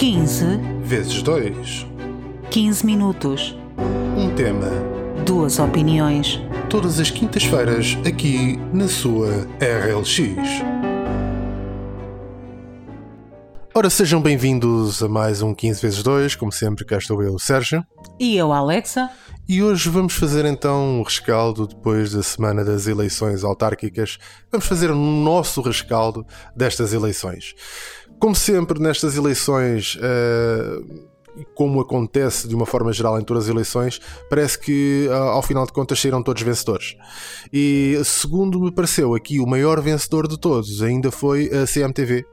15 vezes 2. 15 minutos. Um tema. Duas opiniões. Todas as quintas-feiras, aqui na sua RLX. Ora, sejam bem-vindos a mais um 15 vezes 2. Como sempre, cá estou eu, Sérgio. E eu, Alexa. E hoje vamos fazer então um rescaldo depois da semana das eleições autárquicas. Vamos fazer o nosso rescaldo destas eleições. Como sempre, nestas eleições, uh, como acontece de uma forma geral em todas as eleições, parece que uh, ao final de contas saíram todos vencedores. E segundo me pareceu aqui, o maior vencedor de todos ainda foi a CMTV.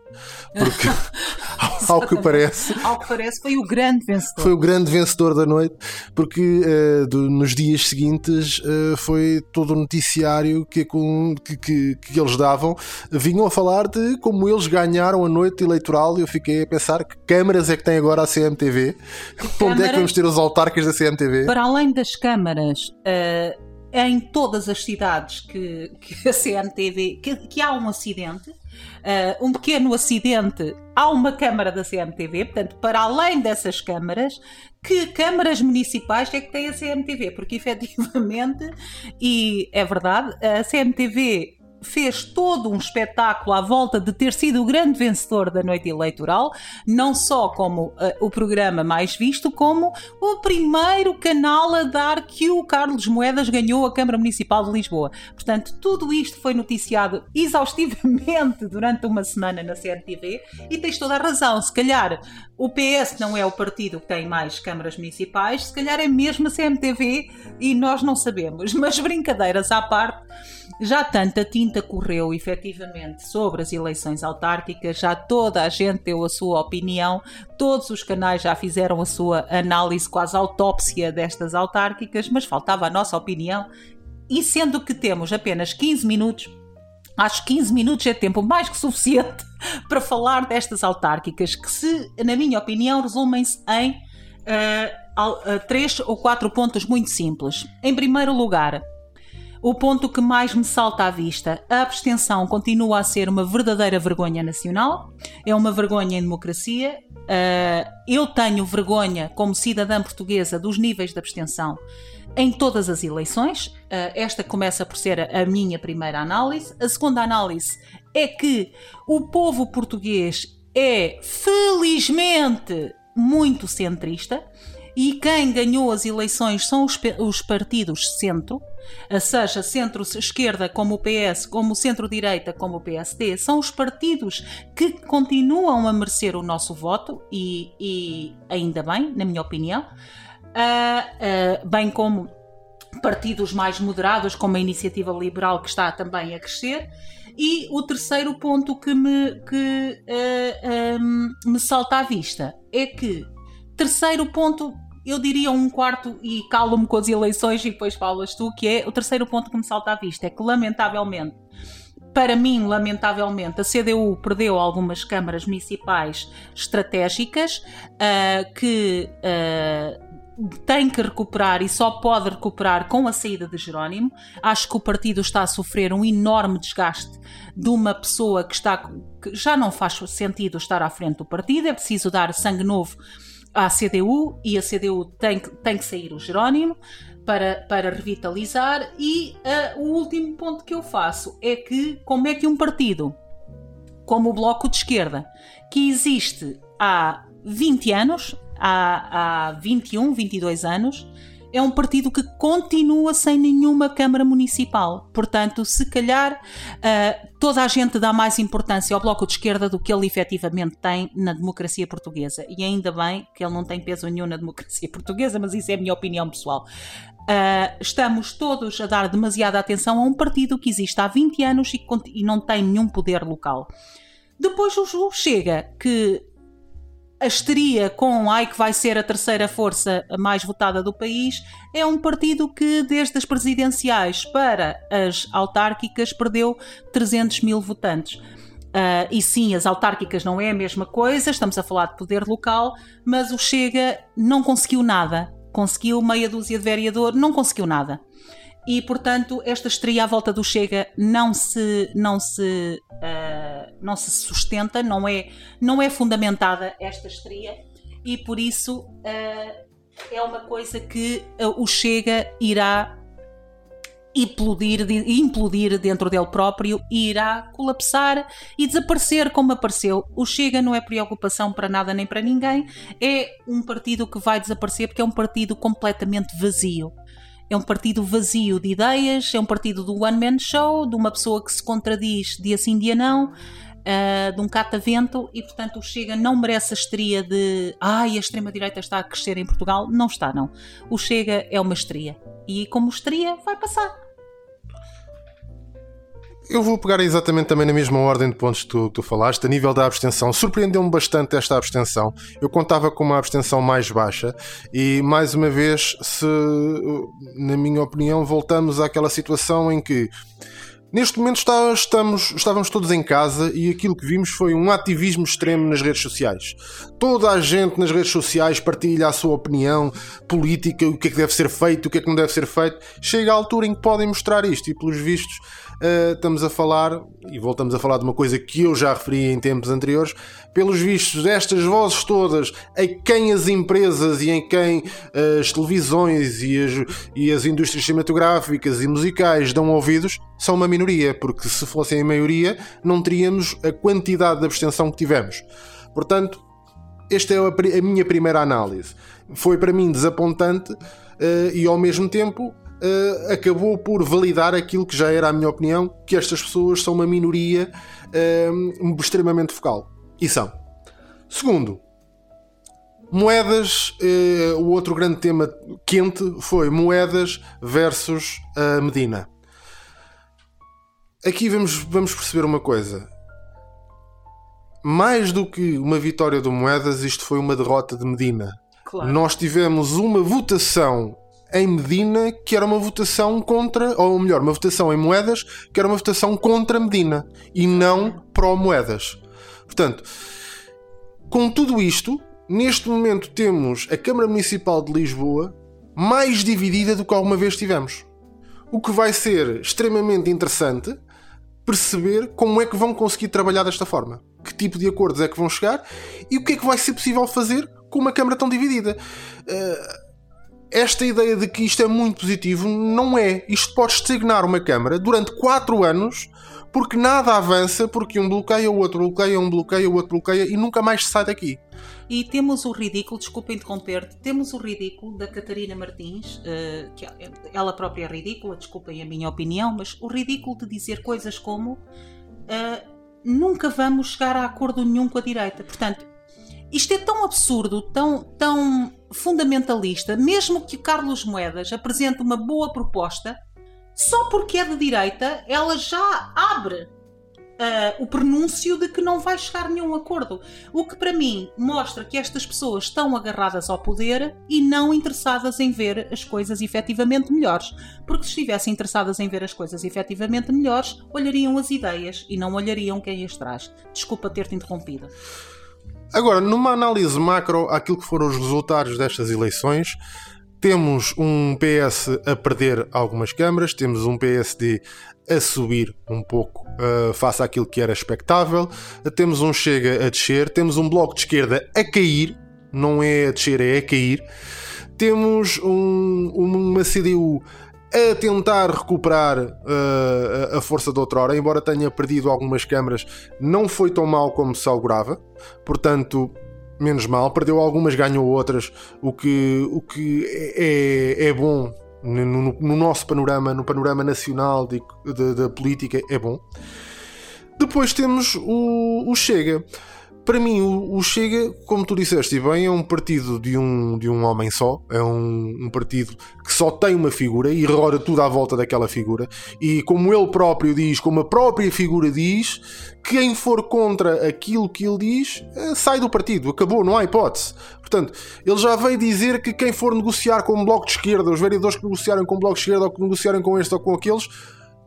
Porque ao que parece. Ao que parece, foi o grande vencedor. Foi o grande vencedor da noite, porque uh, do, nos dias seguintes uh, foi todo o noticiário que, que, que, que, eles davam. Vinham a falar de como eles ganharam a noite eleitoral e eu fiquei a pensar que câmaras é que tem agora a CMTV. Onde é que vamos ter os autarcas da CMTV? Para além das câmaras. Uh em todas as cidades que, que a CMTV, que há um acidente, uh, um pequeno acidente, há uma câmara da CMTV, portanto, para além dessas câmaras, que câmaras municipais é que tem a CMTV? Porque efetivamente, e é verdade, a CMTV fez todo um espetáculo à volta de ter sido o grande vencedor da noite eleitoral, não só como uh, o programa mais visto, como o primeiro canal a dar que o Carlos Moedas ganhou a Câmara Municipal de Lisboa. Portanto, tudo isto foi noticiado exaustivamente durante uma semana na CMTV e tens toda a razão. Se calhar o PS não é o partido que tem mais câmaras municipais, se calhar é mesmo a CMTV e nós não sabemos. Mas brincadeiras à parte, já tanta tinta correu efetivamente sobre as eleições autárquicas, já toda a gente deu a sua opinião, todos os canais já fizeram a sua análise, quase autópsia destas autárquicas, mas faltava a nossa opinião. E sendo que temos apenas 15 minutos, acho que 15 minutos é tempo mais que suficiente para falar destas autárquicas, que se, na minha opinião, resumem-se em uh, três ou quatro pontos muito simples. Em primeiro lugar, o ponto que mais me salta à vista, a abstenção continua a ser uma verdadeira vergonha nacional, é uma vergonha em democracia. Uh, eu tenho vergonha, como cidadã portuguesa, dos níveis de abstenção em todas as eleições. Uh, esta começa por ser a, a minha primeira análise. A segunda análise é que o povo português é, felizmente, muito centrista e quem ganhou as eleições são os, os partidos centro, seja centro-esquerda como o PS, como centro-direita como o PSD, são os partidos que continuam a merecer o nosso voto e, e ainda bem, na minha opinião, uh, uh, bem como partidos mais moderados, como a Iniciativa Liberal, que está também a crescer. E o terceiro ponto que me, que, uh, um, me salta à vista é que, terceiro ponto, eu diria um quarto e calo-me com as eleições e depois falas tu, que é o terceiro ponto que me salta à vista, é que lamentavelmente, para mim, lamentavelmente, a CDU perdeu algumas câmaras municipais estratégicas uh, que uh, tem que recuperar e só pode recuperar com a saída de Jerónimo. Acho que o partido está a sofrer um enorme desgaste de uma pessoa que está que já não faz sentido estar à frente do partido, é preciso dar sangue novo à CDU e a CDU tem que, tem que sair o Jerónimo para, para revitalizar. E uh, o último ponto que eu faço é que, como é que um partido como o Bloco de Esquerda, que existe há 20 anos, há, há 21, 22 anos, é um partido que continua sem nenhuma Câmara Municipal. Portanto, se calhar uh, toda a gente dá mais importância ao Bloco de Esquerda do que ele efetivamente tem na democracia portuguesa. E ainda bem que ele não tem peso nenhum na democracia portuguesa, mas isso é a minha opinião pessoal. Uh, estamos todos a dar demasiada atenção a um partido que existe há 20 anos e, e não tem nenhum poder local. Depois o Chega, que a histeria com ai que vai ser a terceira força mais votada do país é um partido que desde as presidenciais para as autárquicas perdeu 300 mil votantes. Uh, e sim, as autárquicas não é a mesma coisa, estamos a falar de poder local, mas o Chega não conseguiu nada. Conseguiu meia dúzia de vereador, não conseguiu nada. E portanto, esta estreia à volta do Chega não se, não se uh, não se sustenta, não é, não é fundamentada esta estria e por isso uh, é uma coisa que uh, o Chega irá implodir, implodir dentro dele próprio e irá colapsar e desaparecer como apareceu. O Chega não é preocupação para nada nem para ninguém, é um partido que vai desaparecer porque é um partido completamente vazio. É um partido vazio de ideias, é um partido do one-man show, de uma pessoa que se contradiz dia sim, dia não, uh, de um catavento, e portanto o Chega não merece a estria de ai, a extrema-direita está a crescer em Portugal. Não está, não. O Chega é uma estria. E como estria, vai passar. Eu vou pegar exatamente também na mesma ordem de pontos que tu, tu falaste. A nível da abstenção, surpreendeu-me bastante esta abstenção. Eu contava com uma abstenção mais baixa e, mais uma vez, se, na minha opinião, voltamos àquela situação em que Neste momento está, estamos, estávamos todos em casa e aquilo que vimos foi um ativismo extremo nas redes sociais. Toda a gente nas redes sociais partilha a sua opinião política, o que é que deve ser feito, o que é que não deve ser feito. Chega a altura em que podem mostrar isto e, pelos vistos, uh, estamos a falar, e voltamos a falar de uma coisa que eu já referi em tempos anteriores, pelos vistos, estas vozes todas, a quem as empresas e em quem uh, as televisões e as, e as indústrias cinematográficas e musicais dão ouvidos, são uma minoria, porque se fossem a maioria, não teríamos a quantidade de abstenção que tivemos. Portanto, esta é a, minha primeira análise. Foi para mim desapontante uh, e ao mesmo tempo uh, acabou por validar aquilo que já era a minha opinião, que estas pessoas são uma minoria uh, extremamente focal. E são. Segundo, moedas, o outro grande tema quente foi moedas versus a Medina. Aqui vamos, vamos perceber uma coisa. Mais do que uma vitória do Moedas, isto foi uma derrota de Medina. Claro. Nós tivemos uma votação em Medina que era uma votação contra, ou melhor, uma votação em moedas que era uma votação contra Medina e não pró-moedas. Portanto, com tudo isto, neste momento temos a Câmara Municipal de Lisboa mais dividida do que alguma vez tivemos. O que vai ser extremamente interessante perceber como é que vão conseguir trabalhar desta forma. Que tipo de acordos é que vão chegar e o que é que vai ser possível fazer com uma Câmara tão dividida. Uh, esta ideia de que isto é muito positivo não é. Isto pode estagnar uma Câmara durante 4 anos porque nada avança, porque um bloqueia, o outro bloqueia, um bloqueia, o outro bloqueia e nunca mais se sai daqui. E temos o ridículo, desculpa interromper-te, temos o ridículo da Catarina Martins, uh, que ela própria é ridícula, desculpem a minha opinião, mas o ridículo de dizer coisas como uh, nunca vamos chegar a acordo nenhum com a direita. Portanto, isto é tão absurdo, tão, tão fundamentalista, mesmo que Carlos Moedas apresente uma boa proposta, só porque é de direita, ela já abre uh, o pronúncio de que não vai chegar a nenhum acordo. O que para mim mostra que estas pessoas estão agarradas ao poder e não interessadas em ver as coisas efetivamente melhores. Porque se estivessem interessadas em ver as coisas efetivamente melhores, olhariam as ideias e não olhariam quem as traz. Desculpa ter-te interrompido. Agora, numa análise macro àquilo que foram os resultados destas eleições, temos um PS a perder algumas câmaras, temos um PSD a subir um pouco uh, face àquilo que era expectável, temos um Chega a descer, temos um Bloco de Esquerda a cair, não é a descer, é a cair, temos um, uma CDU a tentar recuperar uh, a força de outrora, embora tenha perdido algumas câmaras, não foi tão mal como se augurava, portanto, menos mal, perdeu algumas, ganhou outras, o que, o que é, é bom no, no, no, nosso panorama, no panorama nacional da política, é bom. Depois temos o, o Chega para mim, o, Chega, como tu disseste bem, é um partido de um, de um homem só. É um, um, partido que só tem uma figura e roda tudo à volta daquela figura. E como ele próprio diz, como a própria figura diz, quem for contra aquilo que ele diz, eh, sai do partido. Acabou, não há hipótese. Portanto, ele já veio dizer que quem for negociar com o Bloco de Esquerda, os vereadores que negociarem com o Bloco de Esquerda ou que negociarem com este ou com aqueles,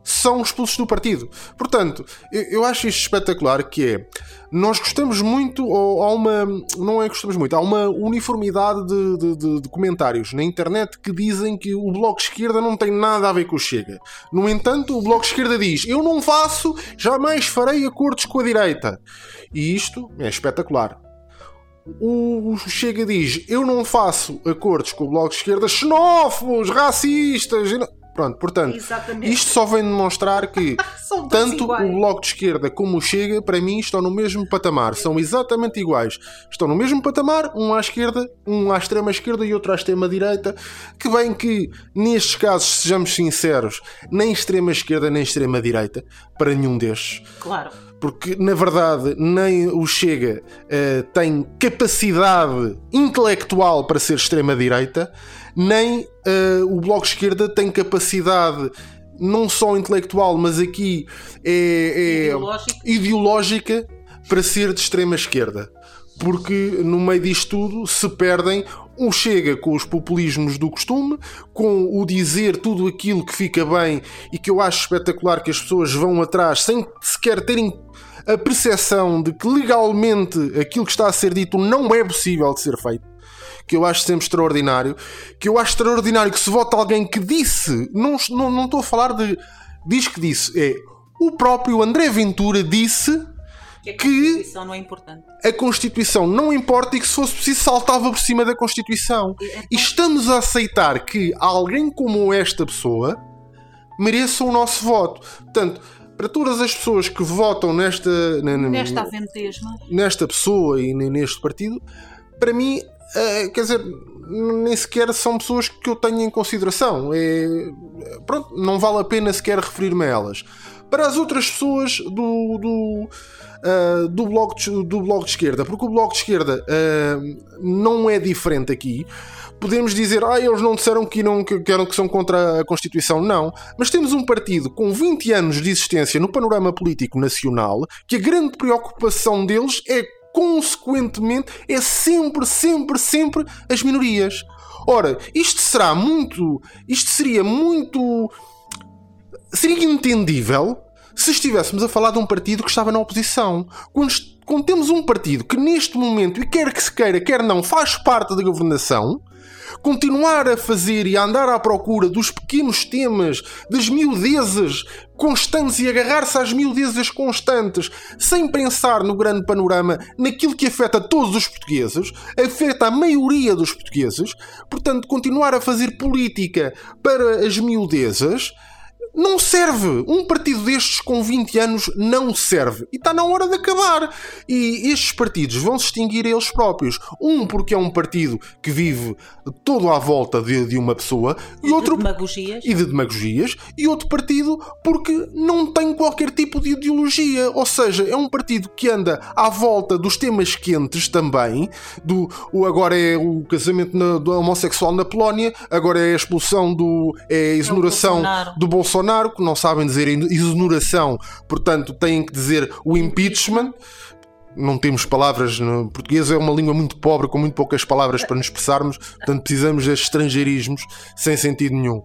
são expulsos do partido. Portanto, eu, acho isto espetacular que é nós gostamos muito, ou há uma. Não é gostamos muito, há uma uniformidade de, de, de, de, comentários na internet que dizem que o Bloco de Esquerda não tem nada a ver com o Chega. No entanto, o Bloco de Esquerda diz: Eu não faço, jamais farei acordos com a direita. E isto é espetacular. O Chega diz: Eu não faço acordos com o Bloco de Esquerda, xenófobos, racistas. Pronto, portanto, Exatamente. isto só vem demonstrar que tanto iguais. o Bloco de Esquerda como o Chega, para mim, estão no mesmo patamar. São exatamente iguais. Estão no mesmo patamar, um à esquerda, um à extrema esquerda e outro à extrema direita. Que bem que, nestes casos, sejamos sinceros, nem extrema esquerda nem extrema direita, para nenhum destes. Claro porque na verdade nem o Chega uh, tem capacidade intelectual para ser extrema-direita, nem uh, o Bloco de Esquerda tem capacidade não só intelectual, mas aqui é, é ideológica para ser de extrema esquerda. Porque no meio disto tudo se perdem o chega com os populismos do costume, com o dizer tudo aquilo que fica bem e que eu acho espetacular que as pessoas vão atrás sem sequer terem a percepção de que legalmente aquilo que está a ser dito não é possível de ser feito que eu acho sempre extraordinário, que eu acho extraordinário que se vota alguém que disse, não, não, não estou a falar de diz que disse, é o próprio André Ventura disse que a Constituição que não é importante. A Constituição não importa e que se fosse preciso saltava por cima da Constituição. E estamos a aceitar que alguém como esta pessoa mereça o nosso voto. Portanto, para todas as pessoas que votam nesta nesta aventesma nesta pessoa e neste partido, para mim Uh, quer dizer, nem sequer são pessoas que eu tenho em consideração. É, pronto, não vale a pena sequer referir-me a elas. Para as outras pessoas do, do, uh, do, bloco de, do bloco de esquerda, porque o bloco de esquerda uh, não é diferente aqui. Podemos dizer, ah, eles não disseram que, não, que, que, eram, que são contra a Constituição. Não. Mas temos um partido com 20 anos de existência no panorama político nacional que a grande preocupação deles é consequentemente, é sempre, sempre, sempre as minorias. Ora, isto será muito. Isto seria muito. Seria entendível se estivéssemos a falar de um partido que estava na oposição. Quando, quando temos um partido que neste momento, e quer que se queira, quer não, faz parte da governação, continuar a fazer e a andar à procura dos pequenos temas, das miudezas constantes e agarrar-se às miudezas constantes, sem pensar no grande panorama, naquilo que afeta todos os portugueses, afeta a maioria dos portugueses, portanto, continuar a fazer política para as miudezas não serve. Um partido destes com 20 anos não serve. E está na hora de acabar. E estes partidos vão se extinguir eles próprios. Um porque é um partido que vive todo à volta de, de uma pessoa e, e outro de demagogias. e de demagogias e outro partido porque não tem qualquer tipo de ideologia. Ou seja, é um partido que anda à volta dos temas quentes também. Do o agora é o casamento na, do homossexual na Polónia, agora é a expulsão do é a exoneração é Bolsonaro. do Bolsonaro Bolsonaro, que não sabem dizer exoneração, portanto têm que dizer o impeachment. Não temos palavras no português, é uma língua muito pobre, com muito poucas palavras para nos expressarmos, portanto precisamos de estrangeirismos sem sentido nenhum.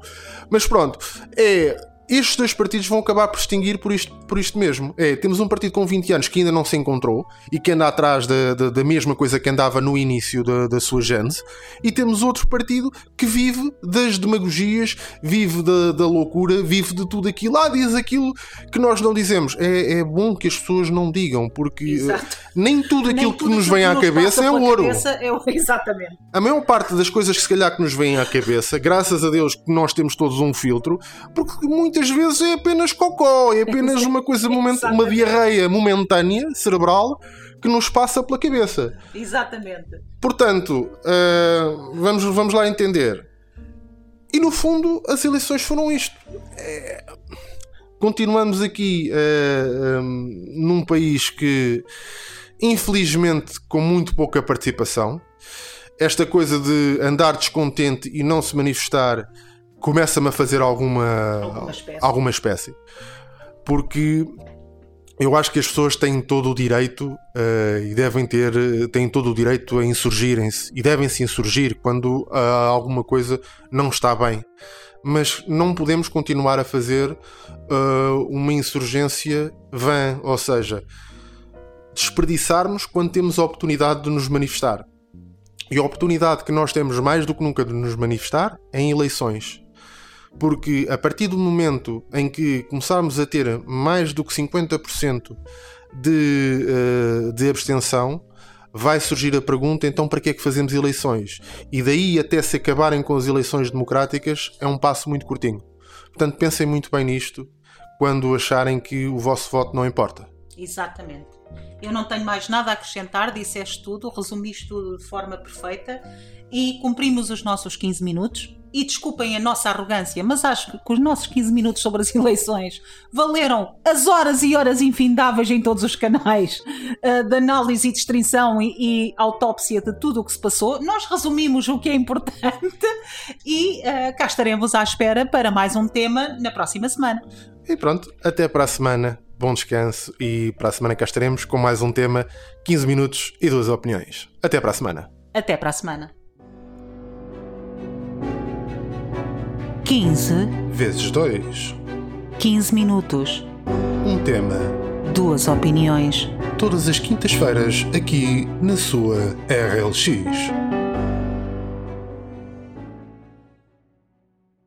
Mas pronto, é estes dois partidos vão acabar por extinguir por isto, por isto mesmo. É, temos um partido com 20 anos que ainda não se encontrou e que anda atrás da, da, da mesma coisa que andava no início da, da sua gênese, e temos outro partido que vive das demagogias, vive da, da loucura, vive de tudo aquilo. Ah, diz aquilo que nós não dizemos. É, é bom que as pessoas não digam, porque eh, Exato. nem tudo aquilo nem que nos vem à cabeça é ouro. Cabeça é, exatamente. A maior parte das coisas que se calhar que nos vêm à cabeça, graças a Deus que nós temos todos um filtro, porque muito muitas vezes é apenas cocó, é apenas uma coisa, moment, uma diarreia momentânea, cerebral, que nos passa pela cabeça. Exatamente. Portanto, uh, vamos, vamos lá entender. E no fundo, as eleições foram isto. É... Continuamos aqui uh, um, num país que, infelizmente, com muito pouca participação. Esta coisa de andar descontente e não se manifestar começa-me a fazer alguma, alguma espécie. alguma espécie. Porque eu acho que as pessoas têm todo o direito uh, e devem ter têm todo o direito a insurgirem-se e devem se insurgir quando uh, alguma coisa não está bem. mas não podemos continuar a fazer uh, uma insurgência vã, ou seja, desperdiçarmos quando temos a oportunidade de nos manifestar. E a oportunidade que nós temos mais do que nunca de nos manifestar é em eleições. Porque a partir do momento em que começarmos a ter mais do que 50% de, uh, de abstenção, vai surgir a pergunta: então para que é que fazemos eleições? E daí até se acabarem com as eleições democráticas é um passo muito curtinho. Portanto, pensem muito bem nisto quando acharem que o vosso voto não importa. Exatamente. Eu não tenho mais nada a acrescentar, disseste tudo, resumiste tudo de forma perfeita e cumprimos os nossos 15 minutos. E desculpem a nossa arrogância, mas acho que os nossos 15 minutos sobre as eleições valeram as horas e horas infindáveis em todos os canais uh, de análise e distinção e, e, autópsia de tudo o que se passou. Nós resumimos o que é importante e uh, cá estaremos à espera para mais um tema na próxima semana. E pronto, até para a semana. Bom descanso e para a semana cá estaremos com mais um tema, 15 minutos e duas opiniões. Até para a semana. Até para a semana. 15 vezes 2 15 minutos. Um tema. Duas opiniões. Todas as quintas-feiras aqui na sua RLX.